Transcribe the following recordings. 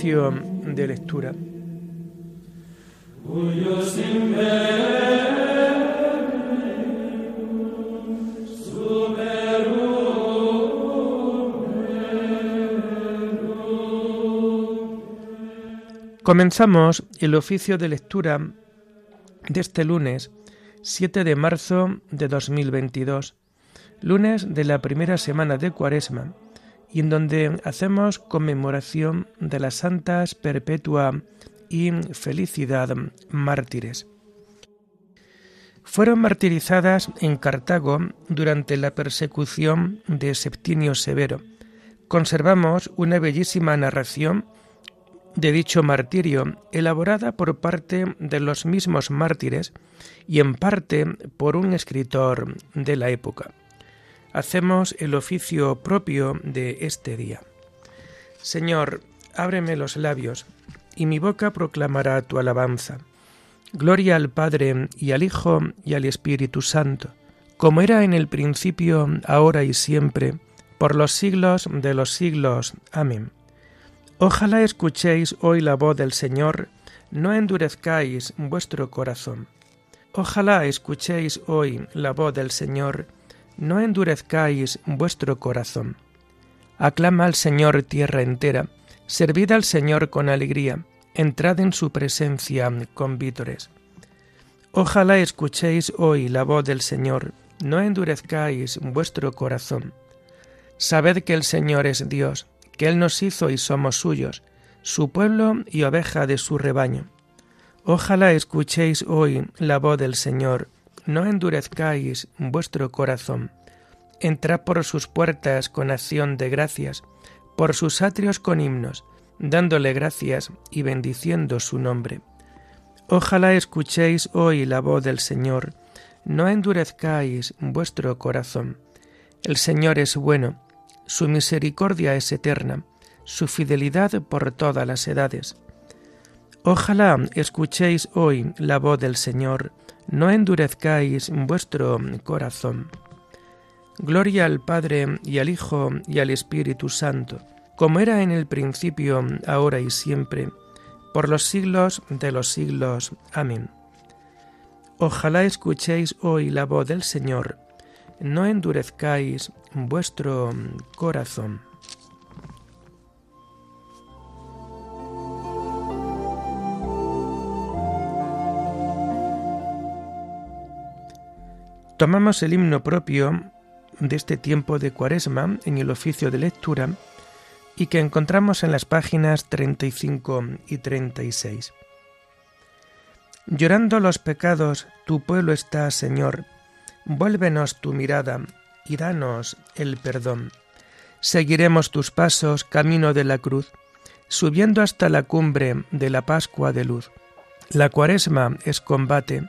De lectura. Comenzamos el oficio de lectura de este lunes 7 de marzo de 2022, lunes de la primera semana de Cuaresma, y en donde hacemos conmemoración de las santas perpetua y felicidad mártires. Fueron martirizadas en Cartago durante la persecución de Septimio Severo. Conservamos una bellísima narración de dicho martirio, elaborada por parte de los mismos mártires y en parte por un escritor de la época. Hacemos el oficio propio de este día. Señor, ábreme los labios, y mi boca proclamará tu alabanza. Gloria al Padre y al Hijo y al Espíritu Santo, como era en el principio, ahora y siempre, por los siglos de los siglos. Amén. Ojalá escuchéis hoy la voz del Señor, no endurezcáis vuestro corazón. Ojalá escuchéis hoy la voz del Señor, no endurezcáis vuestro corazón. Aclama al Señor tierra entera, servid al Señor con alegría, entrad en su presencia con vítores. Ojalá escuchéis hoy la voz del Señor, no endurezcáis vuestro corazón. Sabed que el Señor es Dios, que Él nos hizo y somos suyos, su pueblo y oveja de su rebaño. Ojalá escuchéis hoy la voz del Señor, no endurezcáis vuestro corazón. Entrad por sus puertas con acción de gracias, por sus atrios con himnos, dándole gracias y bendiciendo su nombre. Ojalá escuchéis hoy la voz del Señor, no endurezcáis vuestro corazón. El Señor es bueno, su misericordia es eterna, su fidelidad por todas las edades. Ojalá escuchéis hoy la voz del Señor, no endurezcáis vuestro corazón. Gloria al Padre y al Hijo y al Espíritu Santo, como era en el principio, ahora y siempre, por los siglos de los siglos. Amén. Ojalá escuchéis hoy la voz del Señor, no endurezcáis vuestro corazón. Tomamos el himno propio de este tiempo de Cuaresma en el oficio de lectura y que encontramos en las páginas 35 y 36. Llorando los pecados, tu pueblo está, Señor, Vuélvenos tu mirada y danos el perdón. Seguiremos tus pasos camino de la cruz, subiendo hasta la cumbre de la Pascua de luz. La cuaresma es combate,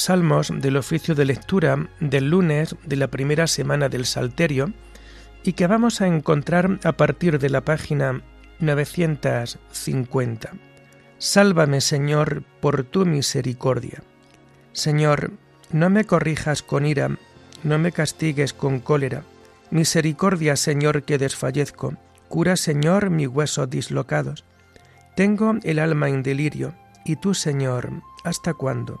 salmos del oficio de lectura del lunes de la primera semana del Salterio y que vamos a encontrar a partir de la página 950. Sálvame, Señor, por tu misericordia. Señor, no me corrijas con ira, no me castigues con cólera. Misericordia, Señor, que desfallezco. Cura, Señor, mis huesos dislocados. Tengo el alma en delirio. ¿Y tú, Señor, hasta cuándo?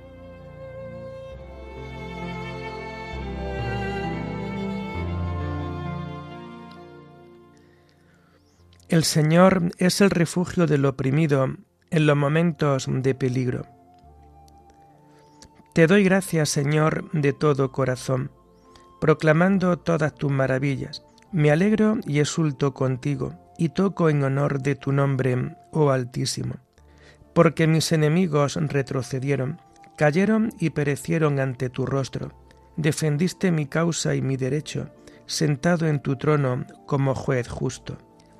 El Señor es el refugio del oprimido en los momentos de peligro. Te doy gracias, Señor, de todo corazón, proclamando todas tus maravillas. Me alegro y exulto contigo, y toco en honor de tu nombre, oh Altísimo, porque mis enemigos retrocedieron, cayeron y perecieron ante tu rostro. Defendiste mi causa y mi derecho, sentado en tu trono como juez justo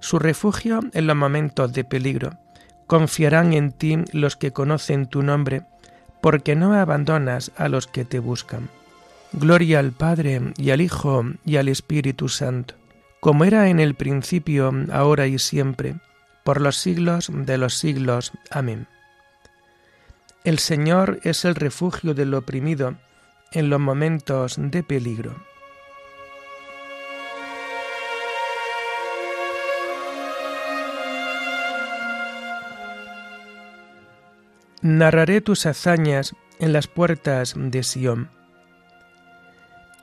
su refugio en los momentos de peligro. Confiarán en ti los que conocen tu nombre, porque no abandonas a los que te buscan. Gloria al Padre y al Hijo y al Espíritu Santo, como era en el principio, ahora y siempre, por los siglos de los siglos. Amén. El Señor es el refugio del oprimido en los momentos de peligro. Narraré tus hazañas en las puertas de Sión.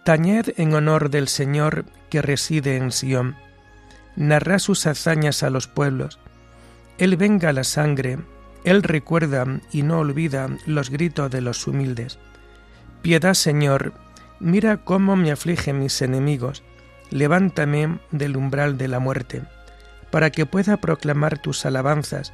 Tañed en honor del Señor que reside en Sión. Narra sus hazañas a los pueblos. Él venga la sangre, Él recuerda y no olvida los gritos de los humildes. Piedad, Señor, mira cómo me afligen mis enemigos. Levántame del umbral de la muerte, para que pueda proclamar tus alabanzas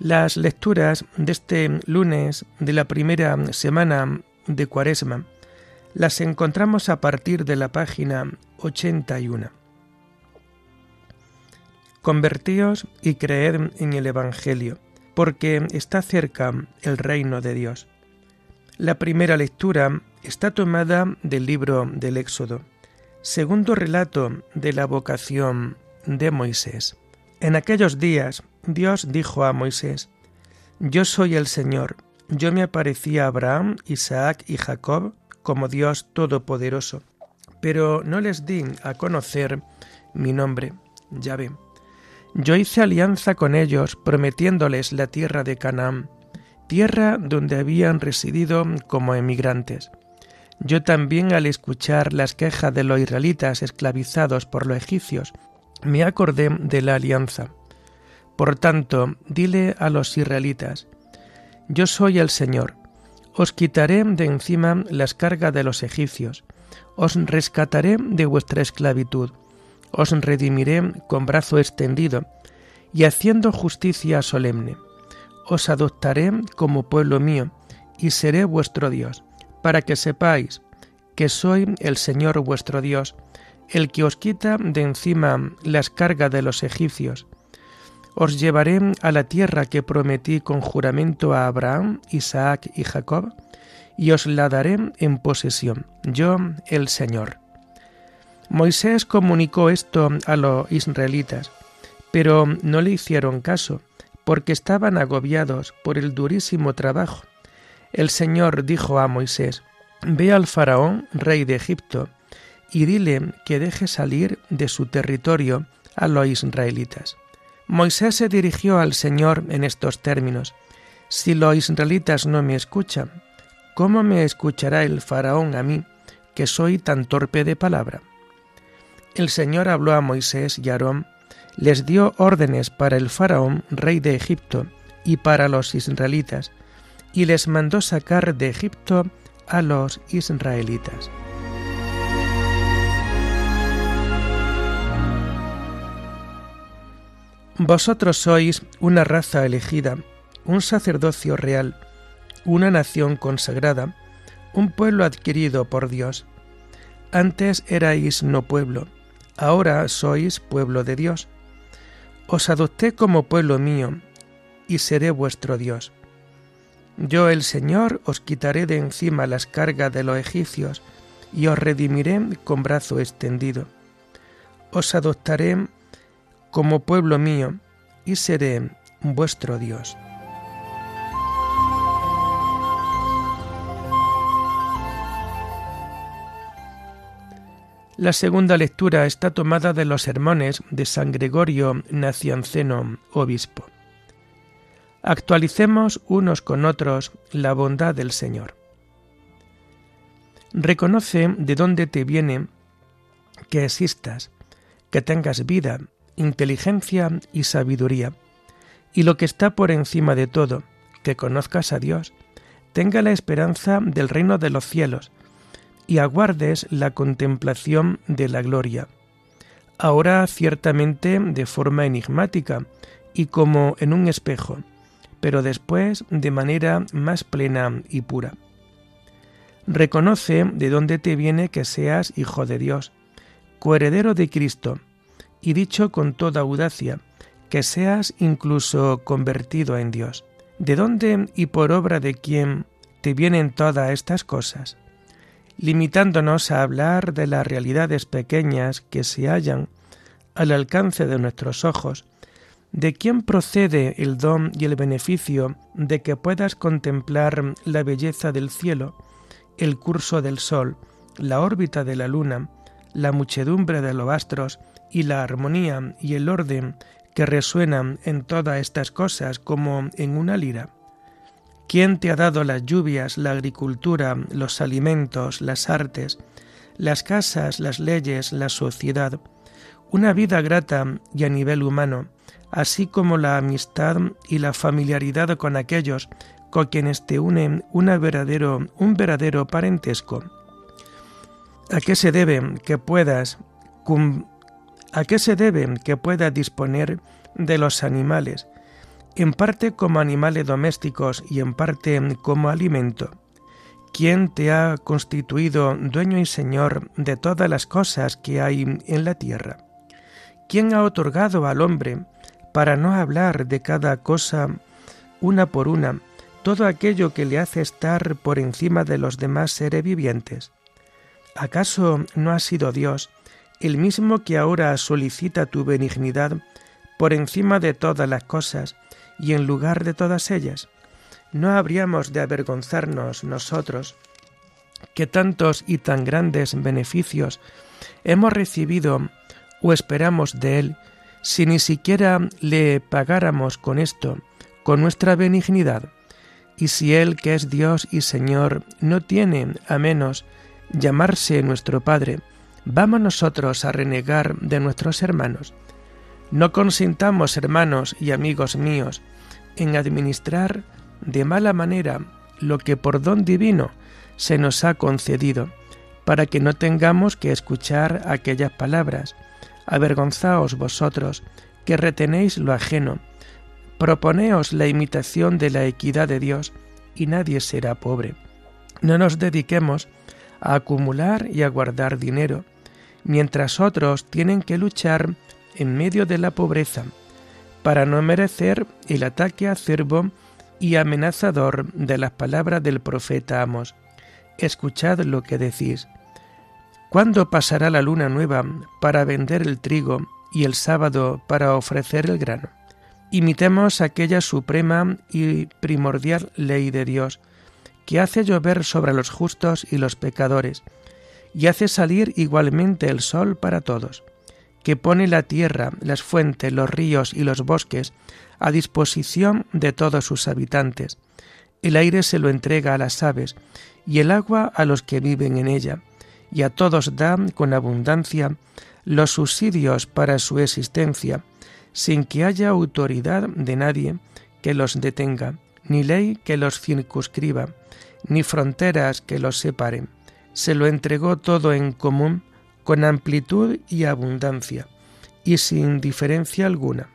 Las lecturas de este lunes de la primera semana de Cuaresma las encontramos a partir de la página 81. Convertíos y creed en el Evangelio, porque está cerca el reino de Dios. La primera lectura está tomada del libro del Éxodo, segundo relato de la vocación de Moisés. En aquellos días Dios dijo a Moisés, Yo soy el Señor, yo me aparecí a Abraham, Isaac y Jacob como Dios Todopoderoso, pero no les di a conocer mi nombre, Yahvé. Yo hice alianza con ellos, prometiéndoles la tierra de Canaán, tierra donde habían residido como emigrantes. Yo también al escuchar las quejas de los israelitas esclavizados por los egipcios, me acordé de la alianza. Por tanto, dile a los israelitas, Yo soy el Señor, os quitaré de encima las cargas de los egipcios, os rescataré de vuestra esclavitud, os redimiré con brazo extendido, y haciendo justicia solemne. Os adoptaré como pueblo mío, y seré vuestro Dios, para que sepáis que soy el Señor vuestro Dios, el que os quita de encima las cargas de los egipcios. Os llevaré a la tierra que prometí con juramento a Abraham, Isaac y Jacob, y os la daré en posesión, yo el Señor. Moisés comunicó esto a los israelitas, pero no le hicieron caso, porque estaban agobiados por el durísimo trabajo. El Señor dijo a Moisés, Ve al faraón, rey de Egipto, y dile que deje salir de su territorio a los israelitas. Moisés se dirigió al Señor en estos términos, Si los israelitas no me escuchan, ¿cómo me escuchará el faraón a mí, que soy tan torpe de palabra? El Señor habló a Moisés y Aarón, les dio órdenes para el faraón, rey de Egipto, y para los israelitas, y les mandó sacar de Egipto a los israelitas. Vosotros sois una raza elegida, un sacerdocio real, una nación consagrada, un pueblo adquirido por Dios. Antes erais no pueblo, ahora sois pueblo de Dios. Os adopté como pueblo mío, y seré vuestro Dios. Yo el Señor os quitaré de encima las cargas de los egipcios, y os redimiré con brazo extendido. Os adoptaré como pueblo mío, y seré vuestro Dios. La segunda lectura está tomada de los sermones de San Gregorio Nacianceno, obispo. Actualicemos unos con otros la bondad del Señor. Reconoce de dónde te viene que existas, que tengas vida, inteligencia y sabiduría, y lo que está por encima de todo, que conozcas a Dios, tenga la esperanza del reino de los cielos, y aguardes la contemplación de la gloria. Ahora ciertamente de forma enigmática y como en un espejo, pero después de manera más plena y pura. Reconoce de dónde te viene que seas hijo de Dios, coheredero de Cristo, y dicho con toda audacia, que seas incluso convertido en Dios. ¿De dónde y por obra de quién te vienen todas estas cosas? Limitándonos a hablar de las realidades pequeñas que se hallan al alcance de nuestros ojos, ¿de quién procede el don y el beneficio de que puedas contemplar la belleza del cielo, el curso del sol, la órbita de la luna, la muchedumbre de los astros y la armonía y el orden que resuenan en todas estas cosas como en una lira. ¿Quién te ha dado las lluvias, la agricultura, los alimentos, las artes, las casas, las leyes, la sociedad, una vida grata y a nivel humano, así como la amistad y la familiaridad con aquellos con quienes te unen una verdadero, un verdadero parentesco? ¿A qué se debe que puedas ¿A qué se debe que pueda disponer de los animales, en parte como animales domésticos y en parte como alimento? ¿Quién te ha constituido dueño y señor de todas las cosas que hay en la tierra? ¿Quién ha otorgado al hombre, para no hablar de cada cosa una por una, todo aquello que le hace estar por encima de los demás seres vivientes? ¿Acaso no ha sido Dios el mismo que ahora solicita tu benignidad por encima de todas las cosas y en lugar de todas ellas, ¿no habríamos de avergonzarnos nosotros que tantos y tan grandes beneficios hemos recibido o esperamos de Él si ni siquiera le pagáramos con esto, con nuestra benignidad? Y si Él, que es Dios y Señor, no tiene a menos llamarse nuestro Padre, ¿Vamos nosotros a renegar de nuestros hermanos? No consintamos, hermanos y amigos míos, en administrar de mala manera lo que por don divino se nos ha concedido, para que no tengamos que escuchar aquellas palabras. Avergonzaos vosotros, que retenéis lo ajeno. Proponeos la imitación de la equidad de Dios, y nadie será pobre. No nos dediquemos a acumular y a guardar dinero, mientras otros tienen que luchar en medio de la pobreza, para no merecer el ataque acerbo y amenazador de las palabras del profeta Amos. Escuchad lo que decís. ¿Cuándo pasará la luna nueva para vender el trigo y el sábado para ofrecer el grano? Imitemos aquella suprema y primordial ley de Dios, que hace llover sobre los justos y los pecadores, y hace salir igualmente el sol para todos, que pone la tierra, las fuentes, los ríos y los bosques a disposición de todos sus habitantes. El aire se lo entrega a las aves, y el agua a los que viven en ella, y a todos da con abundancia los subsidios para su existencia, sin que haya autoridad de nadie que los detenga, ni ley que los circunscriba, ni fronteras que los separen se lo entregó todo en común con amplitud y abundancia, y sin diferencia alguna.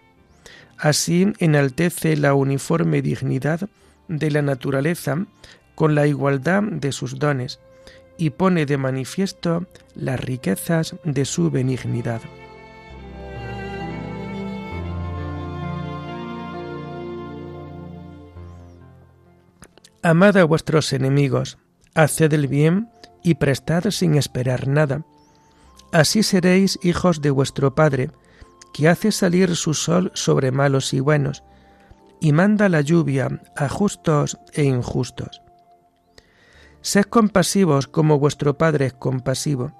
Así enaltece la uniforme dignidad de la naturaleza con la igualdad de sus dones, y pone de manifiesto las riquezas de su benignidad. Amad a vuestros enemigos, haced el bien y prestad sin esperar nada. Así seréis hijos de vuestro Padre, que hace salir su sol sobre malos y buenos, y manda la lluvia a justos e injustos. Sed compasivos como vuestro Padre es compasivo,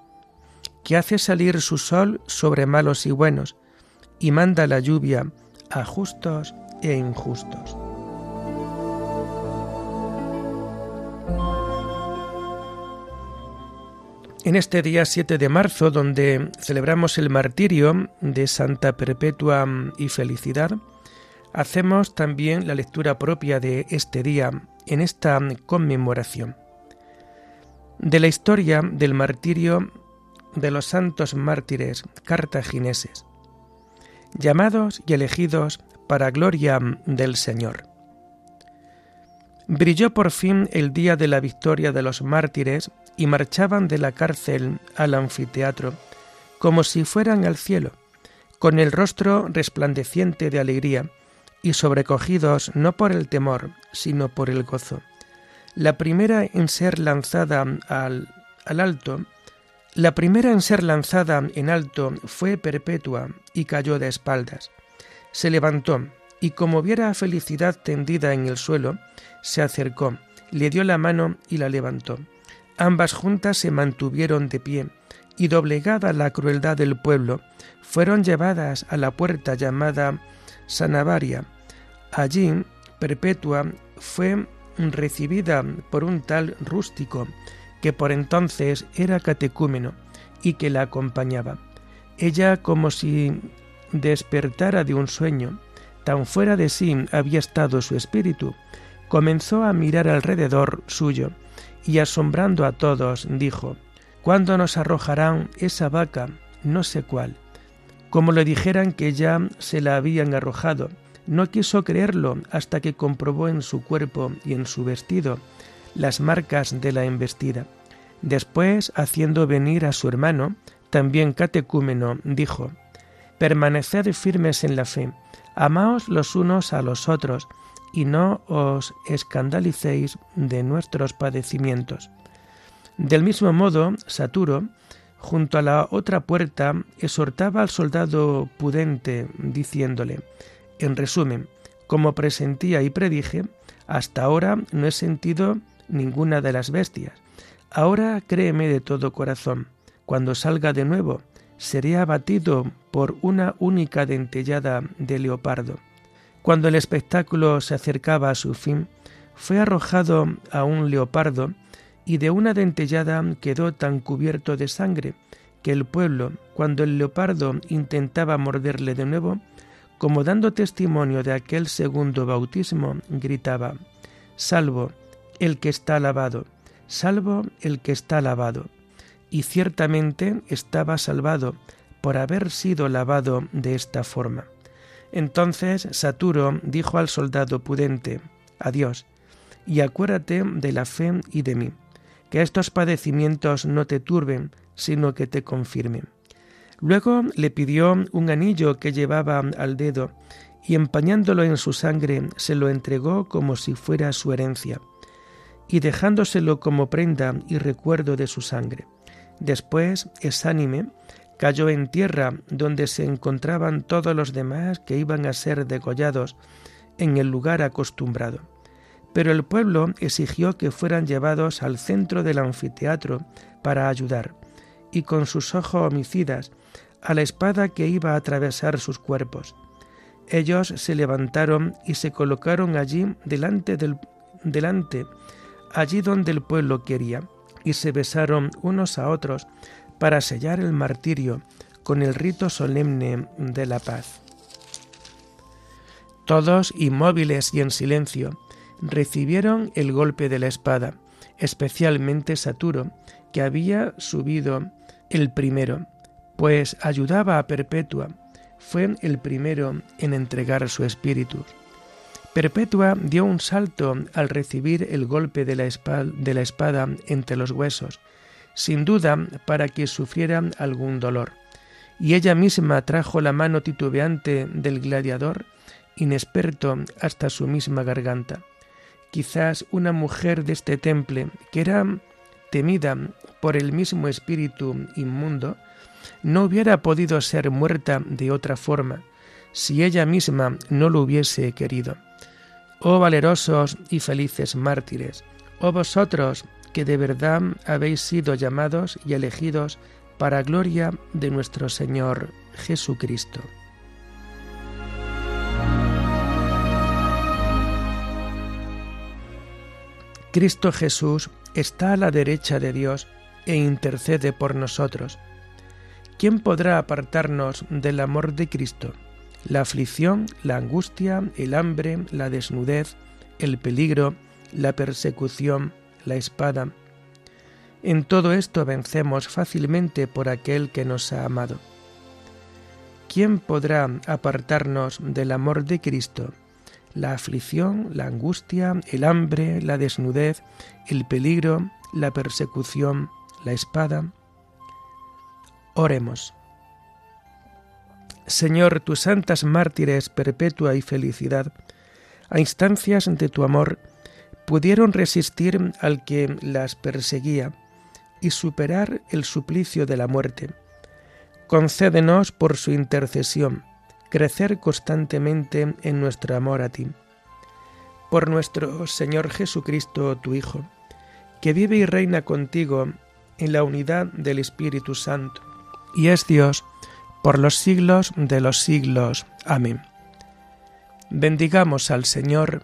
que hace salir su sol sobre malos y buenos, y manda la lluvia a justos e injustos. En este día 7 de marzo, donde celebramos el martirio de Santa Perpetua y Felicidad, hacemos también la lectura propia de este día en esta conmemoración. De la historia del martirio de los santos mártires cartagineses, llamados y elegidos para gloria del Señor. Brilló por fin el día de la victoria de los mártires y marchaban de la cárcel al anfiteatro, como si fueran al cielo, con el rostro resplandeciente de alegría, y sobrecogidos no por el temor, sino por el gozo. La primera en ser lanzada al, al alto, la primera en ser lanzada en alto fue Perpetua y cayó de espaldas. Se levantó y como viera felicidad tendida en el suelo, se acercó, le dio la mano y la levantó. Ambas juntas se mantuvieron de pie, y doblegada la crueldad del pueblo, fueron llevadas a la puerta llamada Sanavaria. Allí, Perpetua fue recibida por un tal rústico, que por entonces era catecúmeno, y que la acompañaba. Ella, como si despertara de un sueño, tan fuera de sí había estado su espíritu, comenzó a mirar alrededor suyo, y asombrando a todos, dijo, ¿Cuándo nos arrojarán esa vaca? No sé cuál. Como le dijeran que ya se la habían arrojado, no quiso creerlo hasta que comprobó en su cuerpo y en su vestido las marcas de la embestida. Después, haciendo venir a su hermano, también catecúmeno, dijo, Permaneced firmes en la fe, amaos los unos a los otros, y no os escandalicéis de nuestros padecimientos. Del mismo modo, Saturo, junto a la otra puerta, exhortaba al soldado pudente, diciéndole, en resumen, como presentía y predije, hasta ahora no he sentido ninguna de las bestias. Ahora créeme de todo corazón, cuando salga de nuevo, seré abatido por una única dentellada de leopardo. Cuando el espectáculo se acercaba a su fin, fue arrojado a un leopardo y de una dentellada quedó tan cubierto de sangre que el pueblo, cuando el leopardo intentaba morderle de nuevo, como dando testimonio de aquel segundo bautismo, gritaba, Salvo el que está lavado, salvo el que está lavado. Y ciertamente estaba salvado por haber sido lavado de esta forma. Entonces Saturo dijo al soldado pudente, Adiós, y acuérdate de la fe y de mí, que estos padecimientos no te turben, sino que te confirmen. Luego le pidió un anillo que llevaba al dedo y empañándolo en su sangre se lo entregó como si fuera su herencia, y dejándoselo como prenda y recuerdo de su sangre. Después, exánime, cayó en tierra donde se encontraban todos los demás que iban a ser degollados en el lugar acostumbrado. Pero el pueblo exigió que fueran llevados al centro del anfiteatro para ayudar, y con sus ojos homicidas, a la espada que iba a atravesar sus cuerpos. Ellos se levantaron y se colocaron allí delante del delante, allí donde el pueblo quería, y se besaron unos a otros para sellar el martirio con el rito solemne de la paz. Todos, inmóviles y en silencio, recibieron el golpe de la espada, especialmente Saturo, que había subido el primero, pues ayudaba a Perpetua, fue el primero en entregar su espíritu. Perpetua dio un salto al recibir el golpe de la, espada, entre los huesos, sin duda para que sufriera algún dolor, y ella misma trajo la mano titubeante del gladiador, inexperto hasta su misma garganta. Quizás una mujer de este temple, que era temida por el mismo espíritu inmundo, no hubiera podido ser muerta de otra forma si ella misma no lo hubiese querido. Oh valerosos y felices mártires, oh vosotros que de verdad habéis sido llamados y elegidos para gloria de nuestro Señor Jesucristo. Cristo Jesús está a la derecha de Dios e intercede por nosotros. ¿quién podrá apartarnos del amor de Cristo? La aflicción, la angustia, el hambre, la desnudez, el peligro, la persecución, la espada. En todo esto vencemos fácilmente por aquel que nos ha amado. ¿Quién podrá apartarnos del amor de Cristo? La aflicción, la angustia, el hambre, la desnudez, el peligro, la persecución, la espada. Oremos. Señor, tus santas mártires perpetua y felicidad, a instancias de tu amor, pudieron resistir al que las perseguía y superar el suplicio de la muerte. Concédenos por su intercesión crecer constantemente en nuestro amor a ti. Por nuestro Señor Jesucristo, tu Hijo, que vive y reina contigo en la unidad del Espíritu Santo y es Dios por los siglos de los siglos. Amén. Bendigamos al Señor,